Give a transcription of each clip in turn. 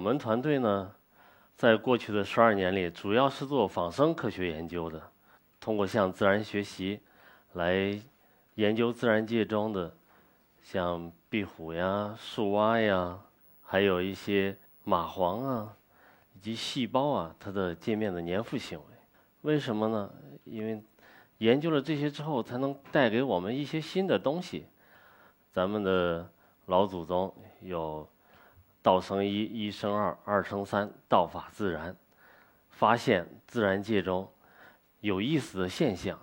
我们团队呢，在过去的十二年里，主要是做仿生科学研究的，通过向自然学习来研究自然界中的像壁虎呀、树蛙呀，还有一些蚂蟥啊，以及细胞啊，它的界面的粘附行为。为什么呢？因为研究了这些之后，才能带给我们一些新的东西。咱们的老祖宗有。道生一，一生二，二生三，道法自然。发现自然界中有意思的现象，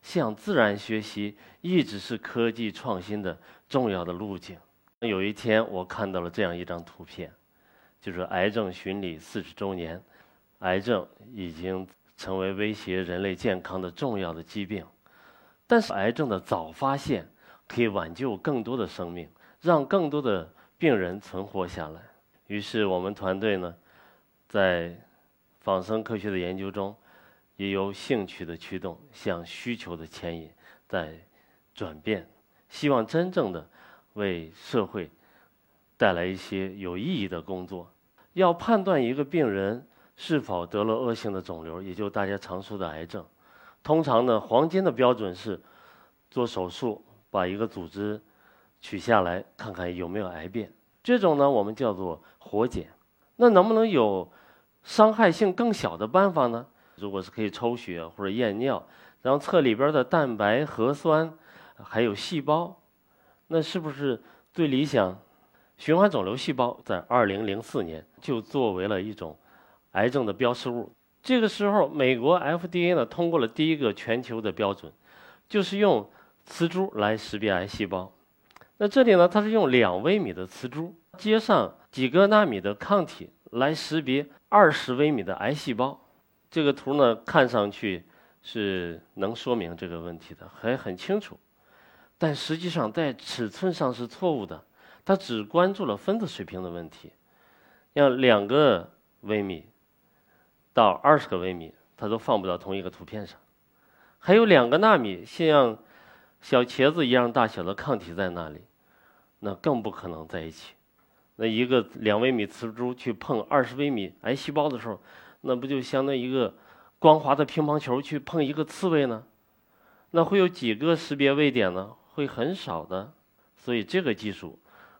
向自然学习一直是科技创新的重要的路径。有一天，我看到了这样一张图片，就是癌症巡礼四十周年，癌症已经成为威胁人类健康的重要的疾病，但是癌症的早发现可以挽救更多的生命，让更多的。病人存活下来，于是我们团队呢，在仿生科学的研究中，也由兴趣的驱动向需求的牵引在转变，希望真正的为社会带来一些有意义的工作。要判断一个病人是否得了恶性的肿瘤，也就大家常说的癌症，通常呢，黄金的标准是做手术把一个组织。取下来看看有没有癌变，这种呢我们叫做活检。那能不能有伤害性更小的办法呢？如果是可以抽血或者验尿，然后测里边的蛋白、核酸，还有细胞，那是不是最理想？循环肿瘤细胞在二零零四年就作为了一种癌症的标识物。这个时候，美国 FDA 呢通过了第一个全球的标准，就是用磁珠来识别癌细胞。那这里呢，它是用两微米的磁珠接上几个纳米的抗体来识别二十微米的癌细胞。这个图呢，看上去是能说明这个问题的，还很清楚。但实际上在尺寸上是错误的，它只关注了分子水平的问题。像两个微米到二十个微米，它都放不到同一个图片上。还有两个纳米，像。小茄子一样大小的抗体在那里，那更不可能在一起。那一个两微米磁珠去碰二十微米癌细胞的时候，那不就相当于一个光滑的乒乓球去碰一个刺猬呢？那会有几个识别位点呢？会很少的。所以这个技术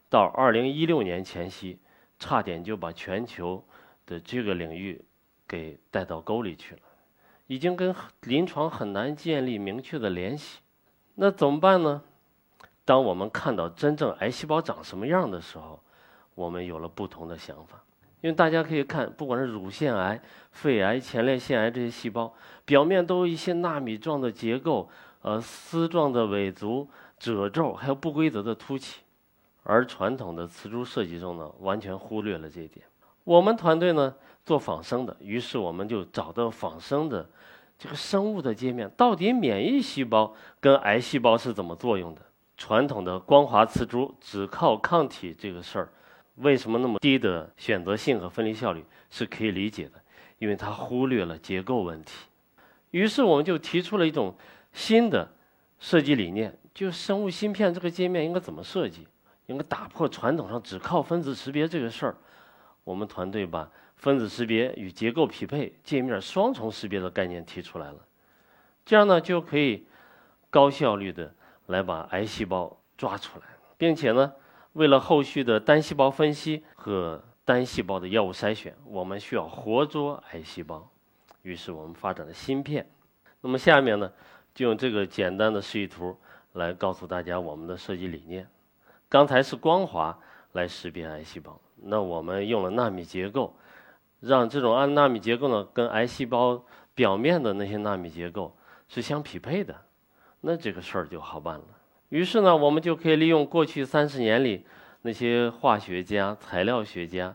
到二零一六年前夕，差点就把全球的这个领域给带到沟里去了，已经跟临床很难建立明确的联系。那怎么办呢？当我们看到真正癌细胞长什么样的时候，我们有了不同的想法。因为大家可以看，不管是乳腺癌、肺癌、前列腺癌这些细胞，表面都有一些纳米状的结构，呃，丝状的尾足、褶皱，还有不规则的凸起。而传统的磁珠设计中呢，完全忽略了这一点。我们团队呢做仿生的，于是我们就找到仿生的。这个生物的界面到底免疫细胞跟癌细胞是怎么作用的？传统的光滑磁珠只靠抗体这个事儿，为什么那么低的选择性和分离效率是可以理解的？因为它忽略了结构问题。于是我们就提出了一种新的设计理念，就生物芯片这个界面应该怎么设计？应该打破传统上只靠分子识别这个事儿。我们团队把。分子识别与结构匹配、界面双重识别的概念提出来了，这样呢就可以高效率的来把癌细胞抓出来，并且呢，为了后续的单细胞分析和单细胞的药物筛选，我们需要活捉癌细胞，于是我们发展了芯片。那么下面呢，就用这个简单的示意图来告诉大家我们的设计理念。刚才是光滑来识别癌细胞，那我们用了纳米结构。让这种按纳米结构呢，跟癌细胞表面的那些纳米结构是相匹配的，那这个事儿就好办了。于是呢，我们就可以利用过去三十年里那些化学家、材料学家、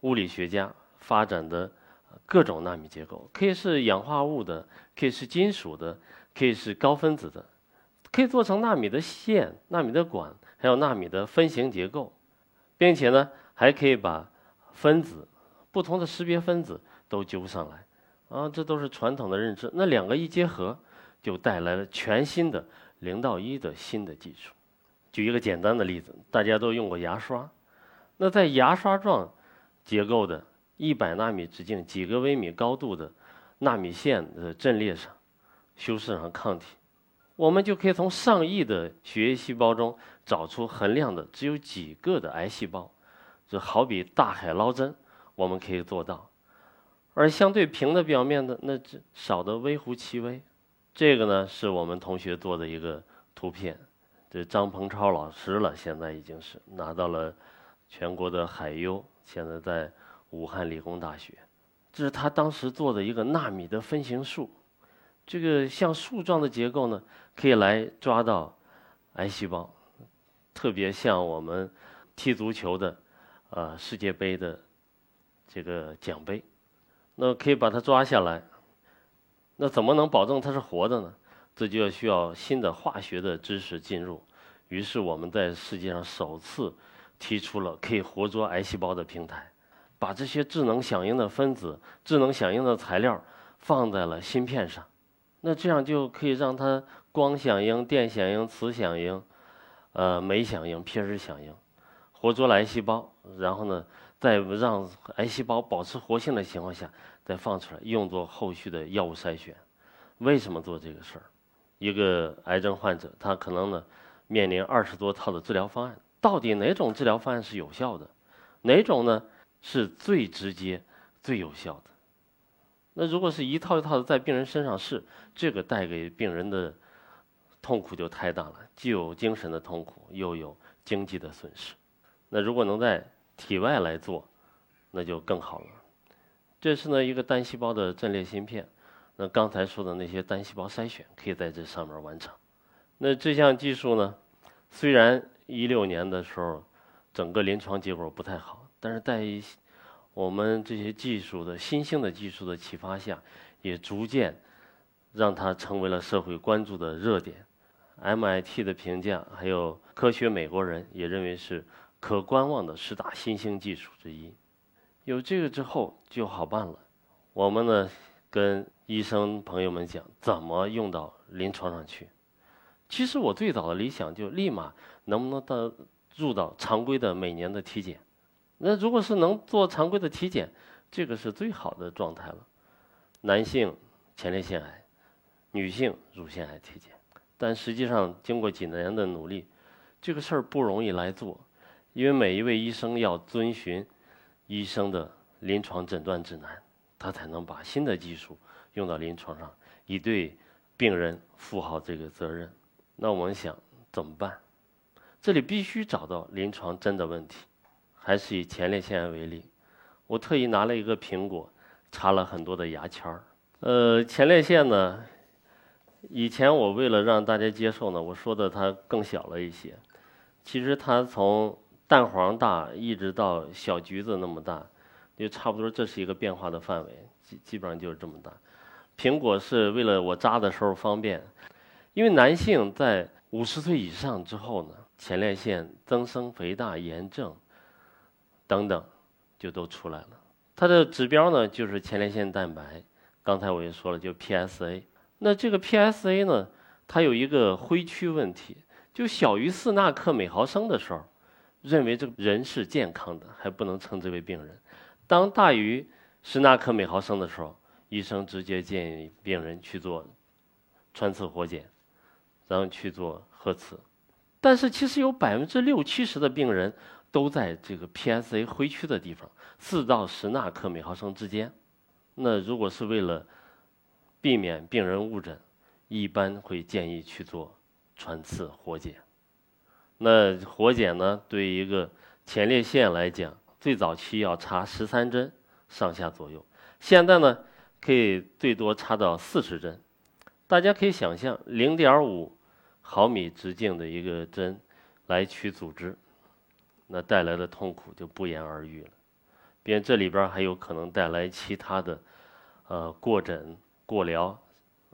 物理学家发展的各种纳米结构，可以是氧化物的，可以是金属的，可以是高分子的，可以做成纳米的线、纳米的管，还有纳米的分形结构，并且呢，还可以把分子。不同的识别分子都揪上来，啊，这都是传统的认知。那两个一结合，就带来了全新的零到一的新的技术。举一个简单的例子，大家都用过牙刷，那在牙刷状结构的一百纳米直径、几个微米高度的纳米线的阵列上修饰上抗体，我们就可以从上亿的血液细胞中找出恒量的只有几个的癌细胞，就好比大海捞针，我们可以做到。而相对平的表面的那只少的微乎其微。这个呢是我们同学做的一个图片，这张鹏超老师了，现在已经是拿到了全国的海优，现在在武汉理工大学。这是他当时做的一个纳米的分形术，这个像树状的结构呢，可以来抓到癌细胞，特别像我们踢足球的，呃世界杯的这个奖杯，那可以把它抓下来。那怎么能保证它是活的呢？这就要需要新的化学的知识进入。于是我们在世界上首次提出了可以活捉癌细胞的平台，把这些智能响应的分子、智能响应的材料放在了芯片上。那这样就可以让它光响应、电响应、磁响应、呃酶响应、皮质响应，活捉癌细胞。然后呢，在让癌细胞保持活性的情况下。再放出来，用作后续的药物筛选。为什么做这个事儿？一个癌症患者，他可能呢面临二十多套的治疗方案，到底哪种治疗方案是有效的？哪种呢是最直接、最有效的？那如果是一套一套的在病人身上试，这个带给病人的痛苦就太大了，既有精神的痛苦，又有经济的损失。那如果能在体外来做，那就更好了。这是呢一个单细胞的阵列芯片，那刚才说的那些单细胞筛选可以在这上面完成。那这项技术呢，虽然一六年的时候整个临床结果不太好，但是在我们这些技术的新兴的技术的启发下，也逐渐让它成为了社会关注的热点。MIT 的评价，还有科学美国人也认为是可观望的十大新兴技术之一。有这个之后就好办了。我们呢，跟医生朋友们讲怎么用到临床上去。其实我最早的理想就立马能不能到入到常规的每年的体检。那如果是能做常规的体检，这个是最好的状态了。男性前列腺癌，女性乳腺癌体检。但实际上经过几年的努力，这个事儿不容易来做，因为每一位医生要遵循。医生的临床诊断指南，他才能把新的技术用到临床上，以对病人负好这个责任。那我们想怎么办？这里必须找到临床真的问题。还是以前列腺癌为例，我特意拿了一个苹果，插了很多的牙签儿。呃，前列腺呢，以前我为了让大家接受呢，我说的它更小了一些。其实它从蛋黄大，一直到小橘子那么大，就差不多这是一个变化的范围，基基本上就是这么大。苹果是为了我扎的时候方便，因为男性在五十岁以上之后呢，前列腺增生、肥大、炎症等等就都出来了。它的指标呢就是前列腺蛋白，刚才我也说了，就 PSA。那这个 PSA 呢，它有一个灰区问题，就小于四纳克每毫升的时候。认为这个人是健康的，还不能称之为病人。当大于十纳克每毫升的时候，医生直接建议病人去做穿刺活检，然后去做核磁。但是其实有百分之六七十的病人都在这个 PSA 灰区的地方，四到十纳克每毫升之间。那如果是为了避免病人误诊，一般会建议去做穿刺活检。那活检呢？对于一个前列腺来讲，最早期要插十三针上下左右，现在呢可以最多插到四十针。大家可以想象，零点五毫米直径的一个针来取组织，那带来的痛苦就不言而喻了。并这里边还有可能带来其他的，呃，过诊、过疗，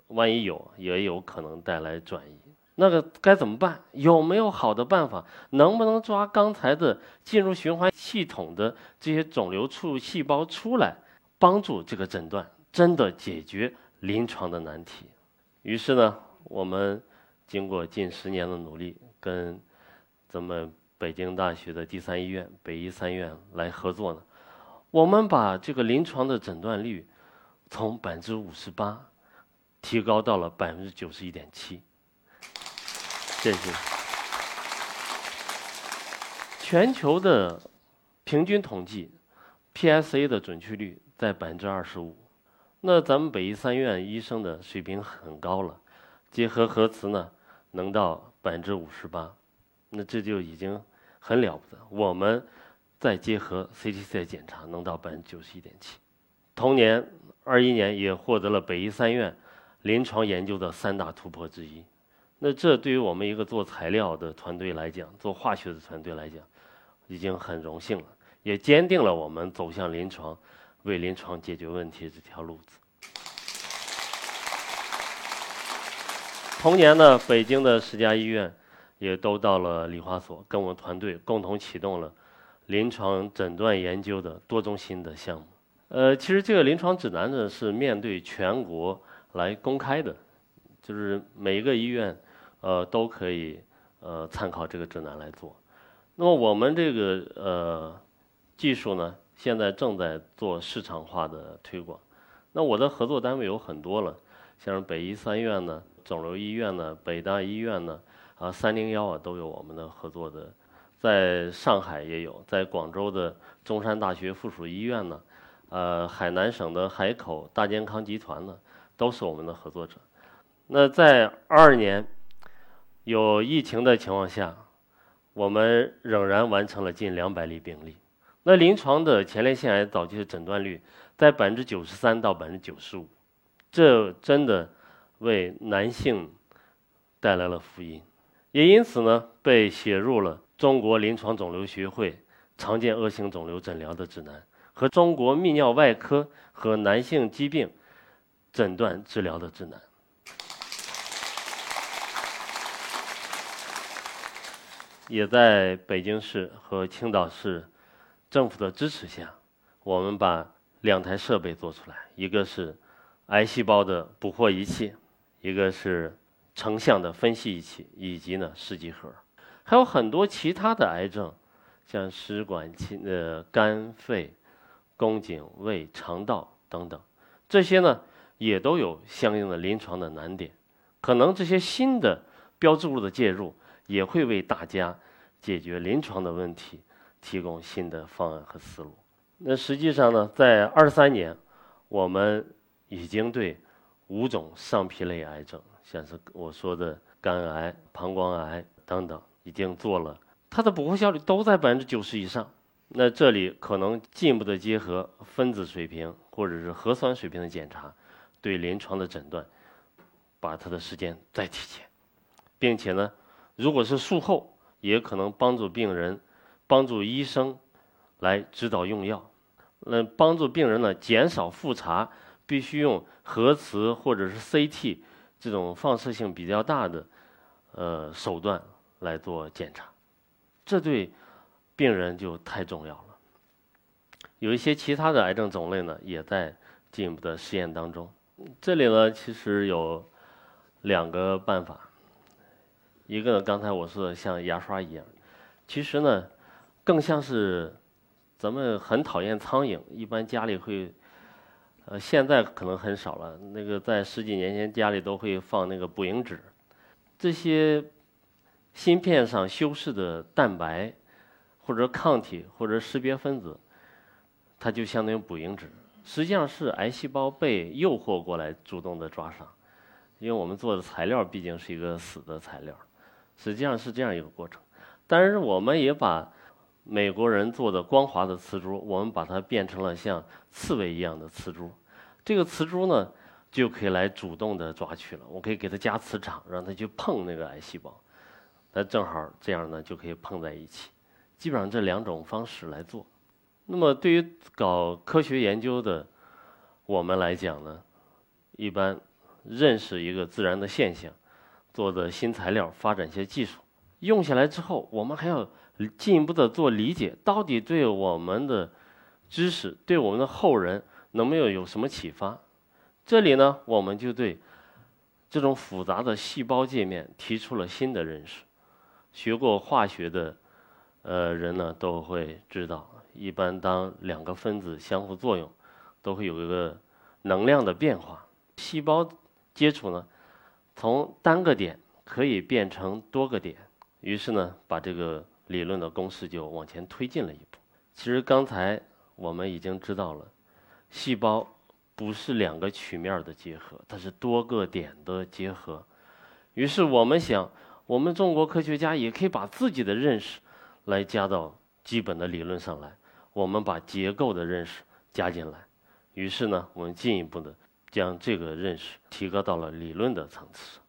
万一有，也有可能带来转移。那个该怎么办？有没有好的办法？能不能抓刚才的进入循环系统的这些肿瘤处细胞出来，帮助这个诊断真的解决临床的难题？于是呢，我们经过近十年的努力，跟咱们北京大学的第三医院北医三院来合作呢，我们把这个临床的诊断率从百分之五十八提高到了百分之九十一点七。谢谢全球的平均统计，PSA 的准确率在百分之二十五。那咱们北医三院医生的水平很高了，结合核磁呢，能到百分之五十八，那这就已经很了不得。我们再结合 CTC 检查，能到百分之九十一点七。同年二一年也获得了北医三院临床研究的三大突破之一。那这对于我们一个做材料的团队来讲，做化学的团队来讲，已经很荣幸了，也坚定了我们走向临床。为临床解决问题这条路子。同年呢，北京的十家医院也都到了理化所，跟我们团队共同启动了临床诊断研究的多中心的项目。呃，其实这个临床指南呢是面对全国来公开的，就是每一个医院呃都可以呃参考这个指南来做。那么我们这个呃技术呢？现在正在做市场化的推广，那我的合作单位有很多了，像北医三院呢、肿瘤医院呢、北大医院呢、啊三零幺啊都有我们的合作的，在上海也有，在广州的中山大学附属医院呢，呃海南省的海口大健康集团呢都是我们的合作者。那在二二年有疫情的情况下，我们仍然完成了近两百例病例。那临床的前列腺癌早期的诊断率在百分之九十三到百分之九十五，这真的为男性带来了福音，也因此呢被写入了中国临床肿瘤学会常见恶性肿瘤诊疗的指南和中国泌尿外科和男性疾病诊断治疗的指南，也在北京市和青岛市。政府的支持下，我们把两台设备做出来，一个是癌细胞的捕获仪器，一个是成像的分析仪器，以及呢试剂盒，还有很多其他的癌症，像食管、禽呃肝、肺、宫颈、胃、肠道等等，这些呢也都有相应的临床的难点，可能这些新的标志物的介入也会为大家解决临床的问题。提供新的方案和思路。那实际上呢，在二三年，我们已经对五种上皮类癌症，像是我说的肝癌、膀胱癌等等，已经做了，它的捕获效率都在百分之九十以上。那这里可能进一步的结合分子水平或者是核酸水平的检查，对临床的诊断，把它的时间再提前，并且呢，如果是术后，也可能帮助病人。帮助医生来指导用药，那帮助病人呢减少复查，必须用核磁或者是 CT 这种放射性比较大的呃手段来做检查，这对病人就太重要了。有一些其他的癌症种类呢，也在进一步的实验当中。这里呢，其实有两个办法，一个，刚才我说的像牙刷一样，其实呢。更像是咱们很讨厌苍蝇，一般家里会，呃，现在可能很少了。那个在十几年前，家里都会放那个捕蝇纸，这些芯片上修饰的蛋白或者抗体或者识别分子，它就相当于捕蝇纸，实际上是癌细胞被诱惑过来主动的抓伤，因为我们做的材料毕竟是一个死的材料，实际上是这样一个过程。但是我们也把美国人做的光滑的瓷珠，我们把它变成了像刺猬一样的瓷珠。这个瓷珠呢，就可以来主动的抓取了。我可以给它加磁场，让它去碰那个癌细胞。那正好这样呢，就可以碰在一起。基本上这两种方式来做。那么对于搞科学研究的我们来讲呢，一般认识一个自然的现象，做的新材料，发展一些技术，用下来之后，我们还要。进一步的做理解，到底对我们的知识，对我们的后人，能没有有什么启发？这里呢，我们就对这种复杂的细胞界面提出了新的认识。学过化学的呃人呢，都会知道，一般当两个分子相互作用，都会有一个能量的变化。细胞接触呢，从单个点可以变成多个点。于是呢，把这个理论的公式就往前推进了一步。其实刚才我们已经知道了，细胞不是两个曲面的结合，它是多个点的结合。于是我们想，我们中国科学家也可以把自己的认识来加到基本的理论上来。我们把结构的认识加进来，于是呢，我们进一步的将这个认识提高到了理论的层次。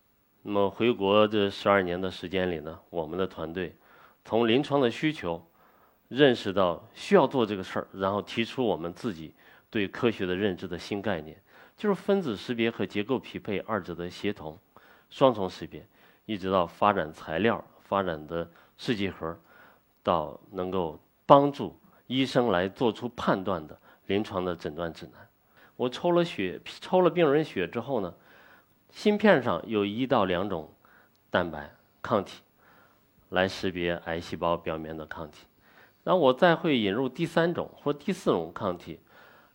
那么回国这十二年的时间里呢，我们的团队从临床的需求认识到需要做这个事儿，然后提出我们自己对科学的认知的新概念，就是分子识别和结构匹配二者的协同、双重识别，一直到发展材料、发展的试剂盒，到能够帮助医生来做出判断的临床的诊断指南。我抽了血，抽了病人血之后呢？芯片上有一到两种蛋白抗体来识别癌细胞表面的抗体，然后我再会引入第三种或第四种抗体，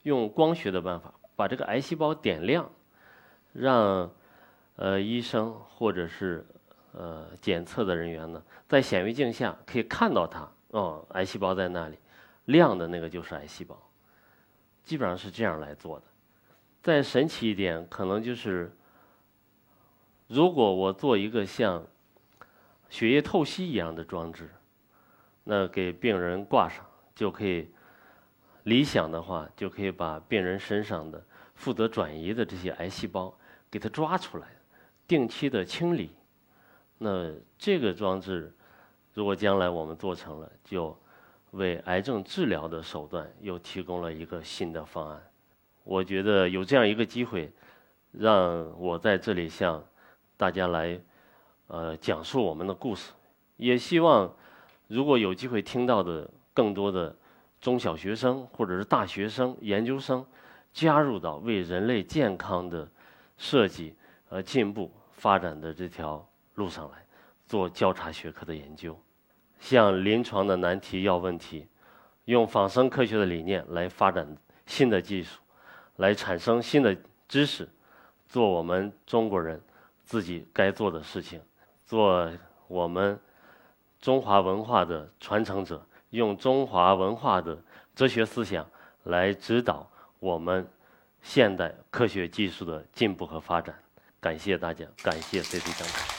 用光学的办法把这个癌细胞点亮，让呃医生或者是呃检测的人员呢，在显微镜下可以看到它哦，癌细胞在那里，亮的那个就是癌细胞，基本上是这样来做的。再神奇一点，可能就是。如果我做一个像血液透析一样的装置，那给病人挂上就可以，理想的话就可以把病人身上的负责转移的这些癌细胞给它抓出来，定期的清理。那这个装置如果将来我们做成了，就为癌症治疗的手段又提供了一个新的方案。我觉得有这样一个机会，让我在这里向。大家来，呃，讲述我们的故事，也希望如果有机会听到的更多的中小学生或者是大学生、研究生加入到为人类健康的设计和进步发展的这条路上来，做交叉学科的研究，向临床的难题要问题，用仿生科学的理念来发展新的技术，来产生新的知识，做我们中国人。自己该做的事情，做我们中华文化的传承者，用中华文化的哲学思想来指导我们现代科学技术的进步和发展。感谢大家，感谢 CT 讲台。